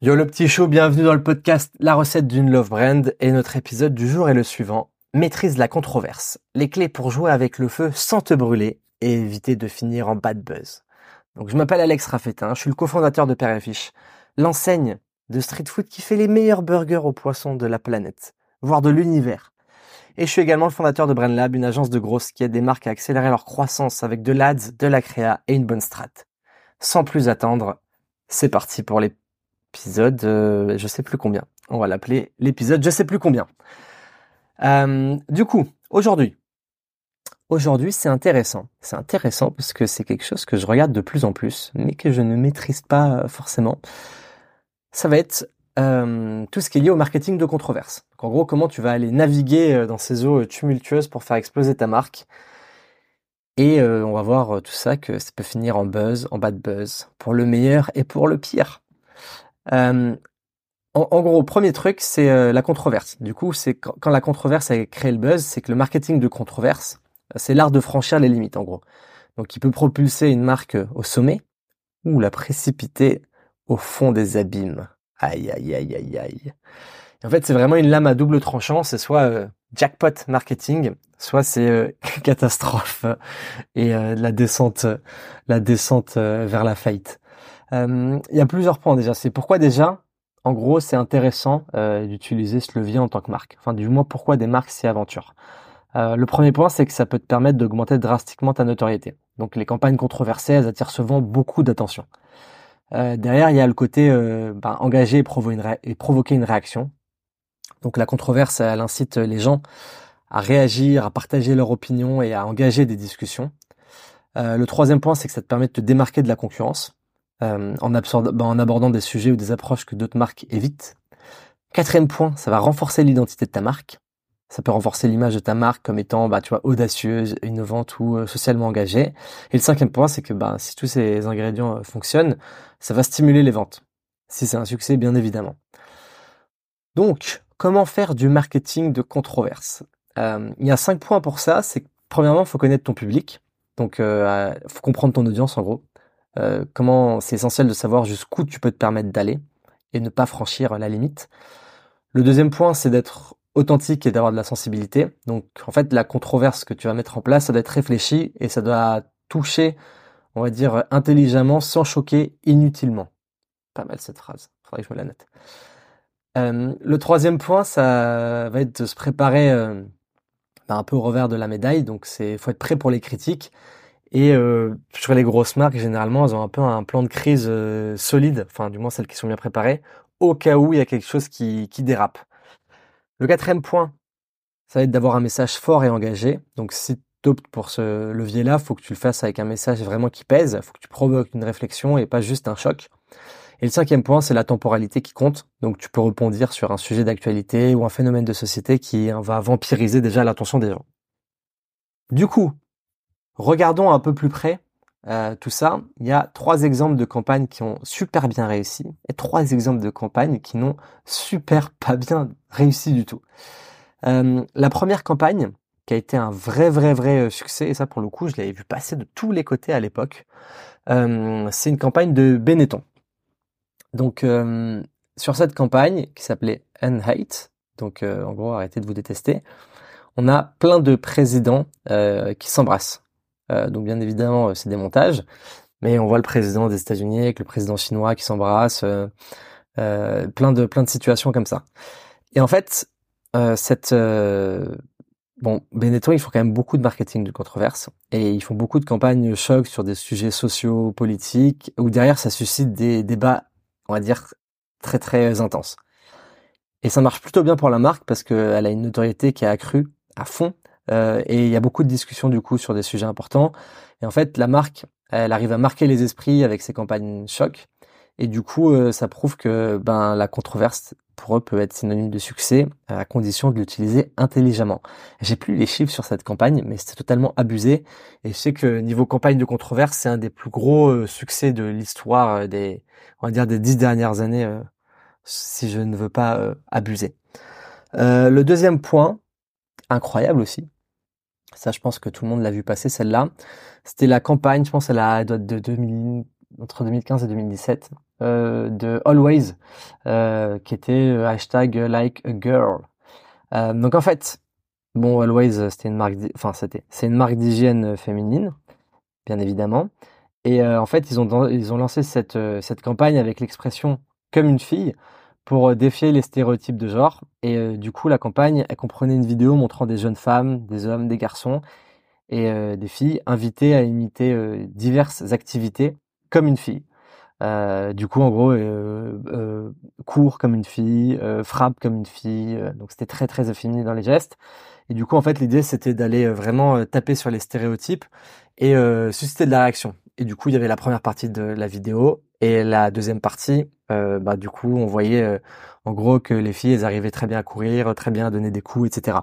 Yo le petit show, bienvenue dans le podcast La recette d'une love brand et notre épisode du jour est le suivant. Maîtrise la controverse. Les clés pour jouer avec le feu sans te brûler et éviter de finir en bad buzz. Donc je m'appelle Alex Raffetin, je suis le cofondateur de Père et Fiche, l'enseigne de street food qui fait les meilleurs burgers aux poissons de la planète, voire de l'univers. Et je suis également le fondateur de BrandLab, une agence de grosses qui aide des marques à accélérer leur croissance avec de l'ADS, de la créa et une bonne strat. Sans plus attendre, c'est parti pour les épisode, euh, je sais plus combien. On va l'appeler l'épisode je sais plus combien. Euh, du coup, aujourd'hui, aujourd'hui c'est intéressant. C'est intéressant parce que c'est quelque chose que je regarde de plus en plus, mais que je ne maîtrise pas euh, forcément. Ça va être tout ce qui est lié au marketing de controverse. en gros, comment tu vas aller naviguer dans ces eaux tumultueuses pour faire exploser ta marque. Et on va voir tout ça que ça peut finir en buzz, en bad buzz, pour le meilleur et pour le pire. Euh, en, gros, premier truc, c'est euh, la controverse. Du coup, c'est quand, la controverse a créé le buzz, c'est que le marketing de controverse, c'est l'art de franchir les limites, en gros. Donc, il peut propulser une marque au sommet ou la précipiter au fond des abîmes. Aïe, aïe, aïe, aïe, aïe. en fait, c'est vraiment une lame à double tranchant. C'est soit euh, jackpot marketing, soit c'est catastrophe et la descente, la descente vers la faillite. Euh, il y a plusieurs points déjà. C'est pourquoi déjà, en gros, c'est intéressant euh, d'utiliser ce levier en tant que marque. Enfin, du moins, pourquoi des marques s'y aventurent. Euh, le premier point, c'est que ça peut te permettre d'augmenter drastiquement ta notoriété. Donc, les campagnes controversées, elles attirent souvent beaucoup d'attention. derrière, il y a le côté ben, engager et, et provoquer une réaction. Donc, la controverse, elle incite les gens à réagir, à partager leur opinion et à engager des discussions. le troisième point, c'est que ça te permet de te démarquer de la concurrence. Euh, en, bah, en abordant des sujets ou des approches que d'autres marques évitent. Quatrième point, ça va renforcer l'identité de ta marque. Ça peut renforcer l'image de ta marque comme étant, bah, tu vois, audacieuse, innovante ou euh, socialement engagée. Et le cinquième point, c'est que bah, si tous ces ingrédients euh, fonctionnent, ça va stimuler les ventes. Si c'est un succès, bien évidemment. Donc, comment faire du marketing de controverse? Il y a cinq points pour ça. C'est premièrement, faut connaître ton public. Donc, il faut comprendre ton audience en gros. Euh, comment c'est essentiel de savoir jusqu'où tu peux te permettre d'aller et ne pas franchir la limite. Le deuxième point, c'est d'être authentique et d'avoir de la sensibilité. Donc en fait, la controverse que tu vas mettre en place, ça doit être réfléchi et ça doit toucher, on va dire, intelligemment sans choquer inutilement. Pas mal cette phrase, faudrait que je me la note. Euh, le troisième point, ça va être de se préparer euh, bah, un peu au revers de la médaille. Donc c'est faut être prêt pour les critiques et euh, sur les grosses marques, généralement, elles ont un peu un plan de crise euh, solide, enfin du moins celles qui sont bien préparées, au cas où il y a quelque chose qui, qui dérape. Le quatrième point, ça va être d'avoir un message fort et engagé. Donc si tu optes pour ce levier-là, faut que tu le fasses avec un message vraiment qui pèse, faut que tu provoques une réflexion et pas juste un choc. Et le cinquième point, c'est la temporalité qui compte. Donc tu peux rebondir sur un sujet d'actualité ou un phénomène de société qui va vampiriser déjà l'attention des gens. Du coup, Regardons un peu plus près euh, tout ça. Il y a trois exemples de campagnes qui ont super bien réussi et trois exemples de campagnes qui n'ont super pas bien réussi du tout. Euh, la première campagne, qui a été un vrai vrai vrai euh, succès, et ça pour le coup je l'avais vu passer de tous les côtés à l'époque, c'est une campagne de Benetton. Donc sur cette campagne qui s'appelait Unhate, donc en gros arrêtez de vous détester, on a plein de présidents qui s'embrassent. Euh, donc bien évidemment, euh, c'est des montages, mais on voit le président des États-Unis avec le président chinois qui s'embrasse, euh, plein de plein de situations comme ça. Et en fait, cette bon, Benetton, ils font quand même beaucoup de marketing de controverse et ils font beaucoup de campagnes choc sur des sujets sociaux, politiques, où derrière ça suscite des débats, on va dire très très intenses. Et ça marche plutôt bien pour la marque parce qu'elle a une notoriété qui a accrue à fond euh, et il y a beaucoup de discussions du coup sur des sujets importants. Et en fait, la marque, elle arrive à marquer les esprits avec ses campagnes choc. Et du coup, euh, ça prouve que ben la controverse pour eux peut être synonyme de succès à condition de l'utiliser intelligemment. J'ai plus les chiffres sur cette campagne, mais c'était totalement abusé. Et je sais que niveau campagne de controverse, c'est un des plus gros euh, succès de l'histoire des, on va dire des dix dernières années, si je ne veux pas abuser. le deuxième point, incroyable aussi, ça, je pense que tout le monde l'a vu passer, celle-là. C'était la campagne, je pense, elle, doit être de 2000, entre 2015 et 2017. de Always, qui était hashtag like a girl. donc en fait, bon, Always, c'était une marque, enfin c'était, c'est une marque d'hygiène féminine, bien évidemment. Et en fait, ils ont ils ont lancé cette cette campagne avec l'expression comme une fille pour défier les stéréotypes de genre. Et du coup, la campagne, elle comprenait une vidéo montrant des jeunes femmes, des hommes, des garçons et euh, des filles invitées à imiter euh, diverses activités comme une fille. Euh, du coup, en gros, euh, court comme une fille, frappe comme une fille. donc, c'était très très affiné dans les gestes. Et du coup, en fait, l'idée c'était d'aller vraiment taper sur les stéréotypes et susciter de la réaction. Et du coup, il y avait la première partie de la vidéo et la deuxième partie. bah, du coup, on voyait en gros que les filles, elles arrivaient très bien à courir, très bien à donner des coups, etc.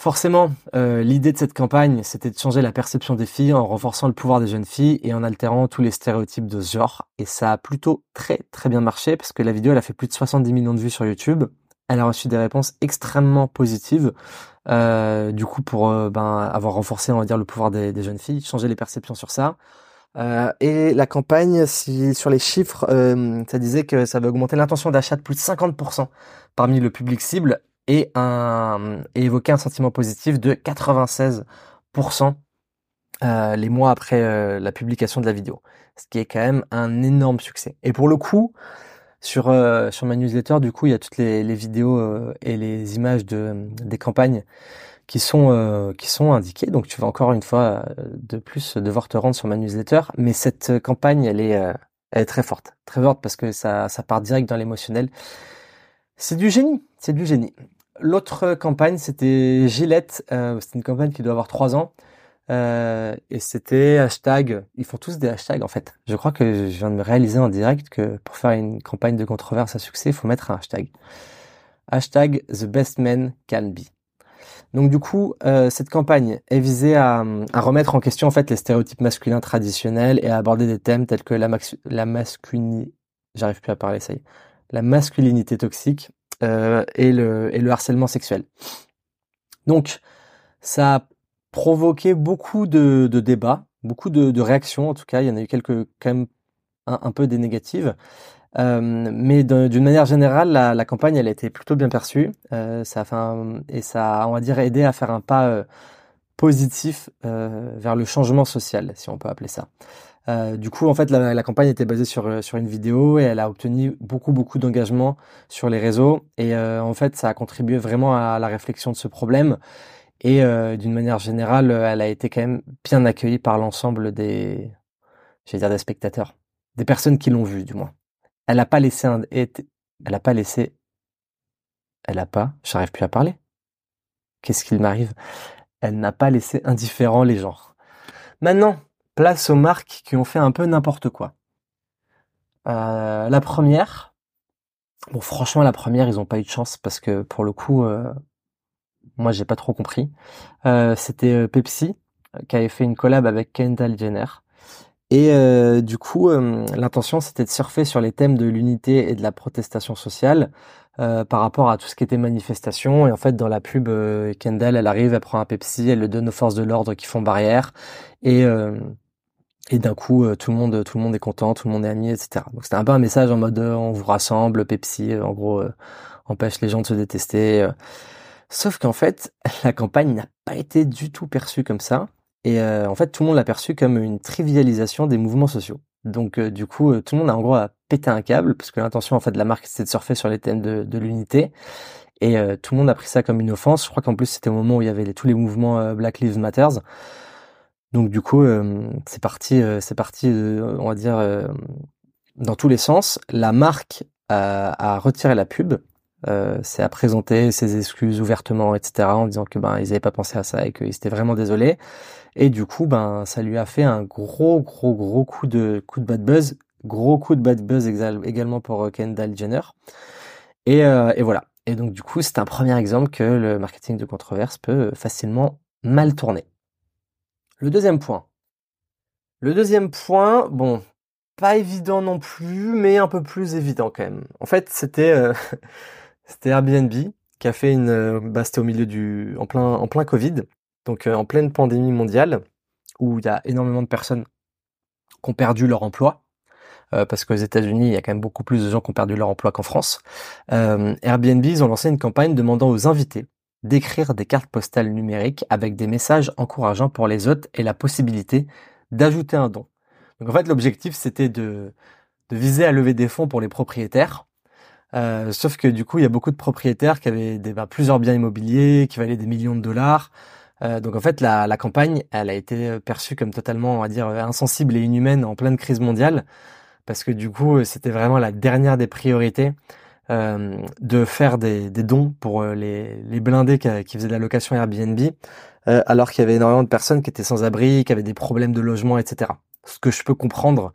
Forcément, euh, l'idée de cette campagne, c'était de changer la perception des filles en renforçant le pouvoir des jeunes filles et en altérant tous les stéréotypes de ce genre. Et ça a plutôt très très bien marché parce que la vidéo, elle a fait plus de 70 millions de vues sur YouTube. Elle a reçu des réponses extrêmement positives. Euh, du coup, pour euh, ben, avoir renforcé, on va dire, le pouvoir des, jeunes filles, changer les perceptions sur ça. et la campagne, sur les chiffres, ça disait que ça va augmenter l'intention d'achat de plus de 50% parmi le public cible et, un, et évoquer un sentiment positif de 96% euh, les mois après euh, la publication de la vidéo, ce qui est quand même un énorme succès. Et pour le coup, sur euh, sur ma newsletter, du coup, il y a toutes les, vidéos euh, et les images de des campagnes qui sont qui sont indiquées. Donc, tu vas encore une fois de plus devoir te rendre sur ma newsletter. Mais cette campagne, elle est elle est très forte, très forte parce que ça ça part direct dans l'émotionnel. C'est du génie, c'est du génie. L'autre campagne, c'était Gillette. Euh, c'était une campagne qui doit avoir trois ans. Euh, et c'était hashtag. Ils font tous des hashtags en fait. Je crois que je viens de me réaliser en direct que pour faire une campagne de controverse à succès, il faut mettre un hashtag. Hashtag The Best Man Can Be. Donc du coup, euh, cette campagne est visée à, remettre en question en fait les stéréotypes masculins traditionnels et à aborder des thèmes tels que la masculinité toxique, euh, et, le, et le harcèlement sexuel. Donc, ça a provoqué beaucoup de, débats, beaucoup de, réactions. En tout cas, il y en a eu quelques quand même un, peu des négatives. Euh, mais d'une manière générale, la, campagne, elle a été plutôt bien perçue. Euh, ça a et ça a, on va dire, aidé à faire un pas euh, positif vers le changement social, si on peut appeler ça. Du coup, en fait, la, campagne était basée sur, une vidéo et elle a obtenu beaucoup, beaucoup d'engagement sur les réseaux. Et en fait, ça a contribué vraiment à la réflexion de ce problème. Et d'une manière générale, elle a été quand même bien accueillie par l'ensemble des, dire des spectateurs, des personnes qui l'ont vue, du moins. Elle n'a pas laissé elle a pas laissé, elle a pas, j'arrive plus à parler. Qu'est-ce qu'il m'arrive? Elle n'a pas laissé indifférent les gens. Maintenant, place aux marques qui ont fait un peu n'importe quoi. Euh, la première, bon franchement la première ils ont pas eu de chance parce que pour le coup, euh, moi j'ai pas trop compris. Euh, c'était Pepsi qui avait fait une collab avec Kendall Jenner. Et du coup, l'intention c'était de surfer sur les thèmes de l'unité et de la protestation sociale par rapport à tout ce qui était manifestation. Et en fait, dans la pub, Kendall, elle arrive, elle prend un Pepsi, elle le donne aux forces de l'ordre qui font barrière. Et et d'un coup euh, tout le monde tout le monde est content tout le monde est ami etc donc c'était un peu un message en mode euh, on vous rassemble Pepsi euh, en gros empêche les gens de se détester sauf qu'en fait la campagne n'a pas été du tout perçue comme ça. Et en fait tout le monde l'a perçue comme une trivialisation des mouvements sociaux. Donc du coup tout le monde a en gros à un câble parce que l'intention en fait de la marque c'était de surfer sur les thèmes de, l'unité. Et tout le monde a pris ça comme une offense. Je crois qu'en plus c'était au moment où il y avait tous les mouvements Black Lives Matters. Donc du coup, euh, c'est parti, euh, c'est parti, euh, on va dire dans tous les sens. La marque a, retiré la pub, c'est à présenter ses excuses ouvertement, etc., en disant que ben ils n'avaient pas pensé à ça et qu'ils étaient vraiment désolés. Et du coup, ben ça lui a fait un gros, gros, gros coup de coup de bad buzz, gros coup de bad buzz également pour Kendall Jenner. Et, et voilà. Et donc du coup, c'est un premier exemple que le marketing de controverse peut facilement mal tourner. Le deuxième point. Le deuxième point, bon, pas évident non plus, mais un peu plus évident quand même. En fait, c'était euh, c'était Airbnb qui a fait une, euh, bah, c'était au milieu du, en plein, en plein Covid, donc euh, en pleine pandémie mondiale, où il y a énormément de personnes qui ont perdu leur emploi. parce qu'aux États-Unis, il y a quand même beaucoup plus de gens qui ont perdu leur emploi qu'en France. Airbnb, ils ont lancé une campagne demandant aux invités d'écrire des cartes postales numériques avec des messages encourageants pour les hôtes et la possibilité d'ajouter un don. Donc en fait, l'objectif, c'était de viser à lever des fonds pour les propriétaires. Euh, sauf que du coup, il y a beaucoup de propriétaires qui avaient des, bah, plusieurs biens immobiliers qui valaient des millions de dollars. Euh, donc en fait, la, la, campagne, elle a été perçue comme totalement, on va dire, insensible et inhumaine en pleine crise mondiale, parce que du coup, c'était vraiment la dernière des priorités euh, de faire des, des, dons pour euh, les, les blindés qui, qui, faisaient de la location Airbnb, euh, alors qu'il y avait énormément de personnes qui étaient sans abri, qui avaient des problèmes de logement, etc. Ce que je peux comprendre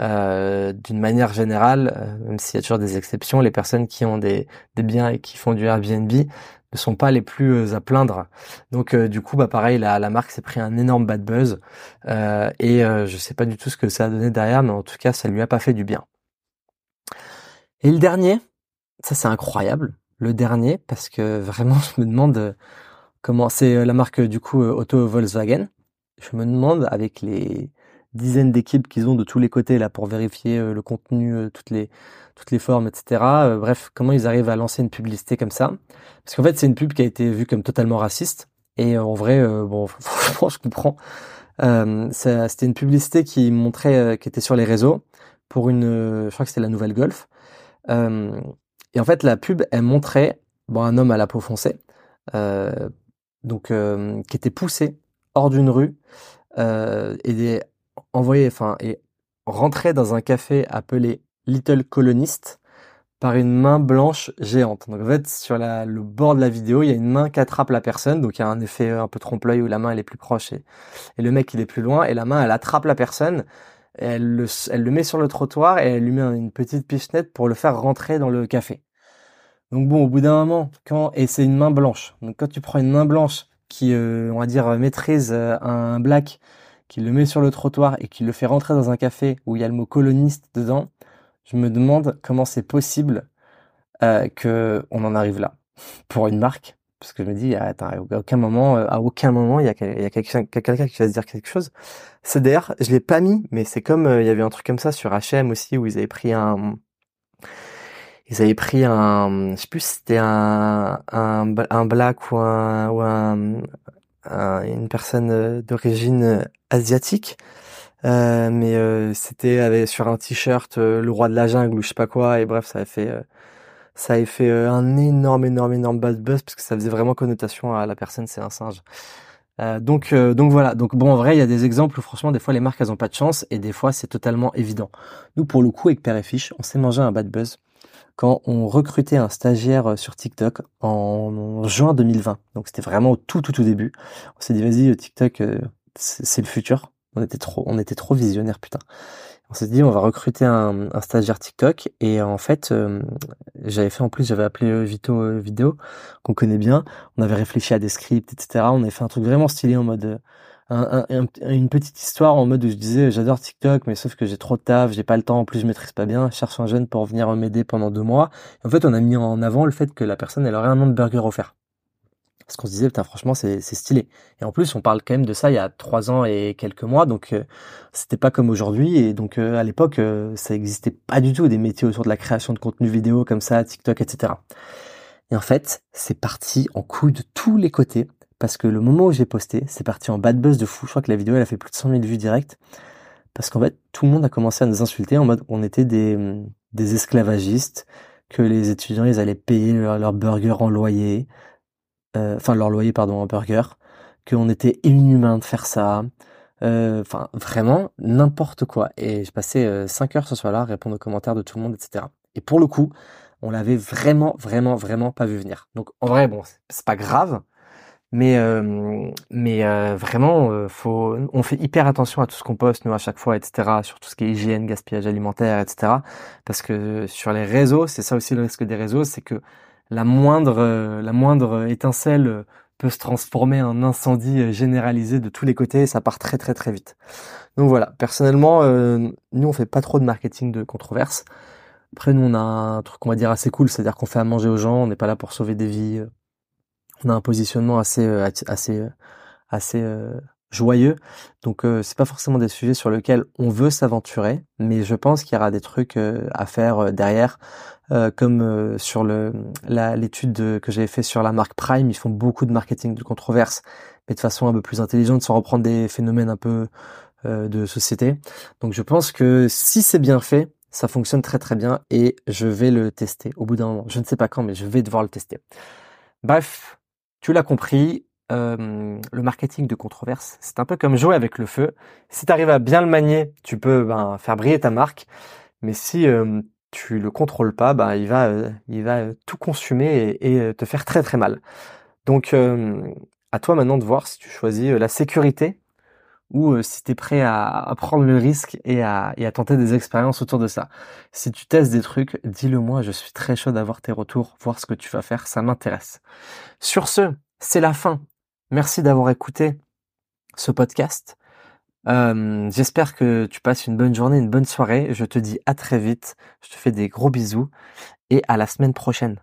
euh, d'une manière générale, même s'il y a toujours des exceptions, les personnes qui ont des, des, biens et qui font du Airbnb ne sont pas les plus à plaindre. Donc du coup, bah pareil, la, la marque s'est pris un énorme bad buzz et je sais pas du tout ce que ça a donné derrière, mais en tout cas, ça lui a pas fait du bien. Et le dernier, ça c'est incroyable. Le dernier, parce que vraiment, je me demande euh, comment c'est euh, la marque du coup euh, Auto Volkswagen. Je me demande avec les dizaines d'équipes qu'ils ont de tous les côtés là pour vérifier le contenu, toutes les toutes les formes, etc. bref, comment ils arrivent à lancer une publicité comme ça? Parce qu'en fait, c'est une pub qui a été vue comme totalement raciste. Et en vrai, bon, franchement, je comprends. C'était une publicité qui montrait, qui était sur les réseaux pour une, je crois que c'était la nouvelle Golf. Et en fait, la pub, elle montrait bon, un homme à la peau foncée, euh, donc euh, qui était poussé hors d'une rue euh, et envoyé, enfin, et rentré dans un café appelé Little Colonist par une main blanche géante. Donc en fait, sur la, le bord de la vidéo, il y a une main qui attrape la personne, donc il y a un effet un peu trompe-l'œil où la main elle est plus proche et, le mec il est plus loin, et la main elle attrape la personne elle le, met sur le trottoir et elle lui met une petite pichenette pour le faire rentrer dans le café. Donc bon, au bout d'un moment, quand et c'est une main blanche. Donc quand tu prends une main blanche qui, euh, on va dire, maîtrise euh, un black, qui le met sur le trottoir et qui le fait rentrer dans un café où il y a le mot coloniste dedans, je me demande comment c'est possible euh, que on en arrive là pour une marque parce que je me dis, attends, à aucun moment, euh, à aucun moment, il y a, quelqu'un qui va se dire quelque chose. CDR, je l'ai pas mis, mais c'est comme euh, il y avait un truc comme ça sur H&M aussi où ils avaient pris un, ils avaient pris un, je sais plus c'était un, un, black ou un, une personne euh, d'origine asiatique. Euh, mais c'était sur un t-shirt le roi de la jungle ou je sais pas quoi et bref ça avait fait ça a fait euh, un énorme, énorme, énorme bad buzz parce que ça faisait vraiment connotation à la personne, c'est un singe. Euh, donc, euh, donc voilà. Donc bon, en vrai, il y a des exemples où franchement, des fois, les marques, elles ont pas de chance et des fois, c'est totalement évident. Nous, pour le coup, avec Père et Fiche, on s'est mangé un bad buzz quand on recrutait un stagiaire sur TikTok en juin 2020. Donc c'était vraiment au tout, tout, tout début. On s'est dit, vas-y, TikTok, c'est le futur. On était trop, on était trop visionnaire, putain on s'est dit on va recruter un, un, stagiaire TikTok et en fait euh, j'avais fait en plus j'avais appelé euh, Vito euh, Vidéo qu'on connaît bien on avait réfléchi à des scripts etc on avait fait un truc vraiment stylé en mode un, une petite histoire en mode où je disais j'adore TikTok mais sauf que j'ai trop de taf j'ai pas le temps en plus je maîtrise pas bien je cherche un jeune pour venir m'aider pendant deux mois en fait on a mis en avant le fait que la personne elle aurait un nom de burger offert parce qu'on se disait, putain, franchement, c'est stylé. Et en plus, on parle quand même de ça il y a trois ans et quelques mois, donc euh, c'était pas comme aujourd'hui. Et donc euh, à l'époque, euh, ça existait pas du tout des métiers autour de la création de contenu vidéo comme ça, TikTok, etc. Et en fait, c'est parti en couille de tous les côtés, parce que le moment où j'ai posté, c'est parti en bad buzz de fou. Je crois que la vidéo, elle a fait plus de 100 000 vues directes, parce qu'en fait, tout le monde a commencé à nous insulter en mode on était des, des esclavagistes, que les étudiants, ils allaient payer leur, burger en loyer, euh, enfin leur loyer pardon en burger, qu'on était inhumain de faire ça, euh, enfin vraiment n'importe quoi. Et je passais 5 euh, heures ce soir-là à répondre aux commentaires de tout le monde, etc. Et pour le coup, on l'avait vraiment, vraiment, vraiment pas vu venir. Donc en vrai, bon, c'est pas grave, mais mais vraiment, faut, on fait hyper attention à tout ce qu'on poste nous à chaque fois, etc. Sur tout ce qui est hygiène, gaspillage alimentaire, etc. Parce que sur les réseaux, c'est ça aussi le risque des réseaux, c'est que la moindre, euh, la moindre étincelle euh, peut se transformer en incendie euh, généralisé de tous les côtés et ça part très très très vite. Donc voilà, personnellement, nous on fait pas trop de marketing de controverse. Après nous on a un truc on va dire assez cool, c'est-à-dire qu'on fait à manger aux gens, on n'est pas là pour sauver des vies. On a un positionnement assez assez assez joyeux. Donc euh, c'est pas forcément des sujets sur lesquels on veut s'aventurer, mais je pense qu'il y aura des trucs euh, à faire euh, derrière, comme sur le l'étude que j'avais fait sur la marque Prime. Ils font beaucoup de marketing de controverse, mais de façon un peu plus intelligente, sans reprendre des phénomènes un peu de société. Donc je pense que si c'est bien fait, ça fonctionne très très bien et je vais le tester au bout d'un moment. Je ne sais pas quand, mais je vais devoir le tester. Bref, tu l'as compris, euh, le marketing de controverse, c'est un peu comme jouer avec le feu. Si tu arrives à bien le manier, tu peux ben, faire briller ta marque. Mais si euh, tu le contrôles pas, ben, il va, euh, il va tout consumer et, te faire très très mal. Donc, à toi maintenant de voir si tu choisis la sécurité ou si tu es prêt à, prendre le risque et à, et à tenter des expériences autour de ça. Si tu testes des trucs, dis-le moi, je suis très chaud d'avoir tes retours, voir ce que tu vas faire, ça m'intéresse. Sur ce, c'est la fin Merci d'avoir écouté ce podcast. Euh, j'espère que tu passes une bonne journée, une bonne soirée. Je te dis à très vite. Je te fais des gros bisous et à la semaine prochaine.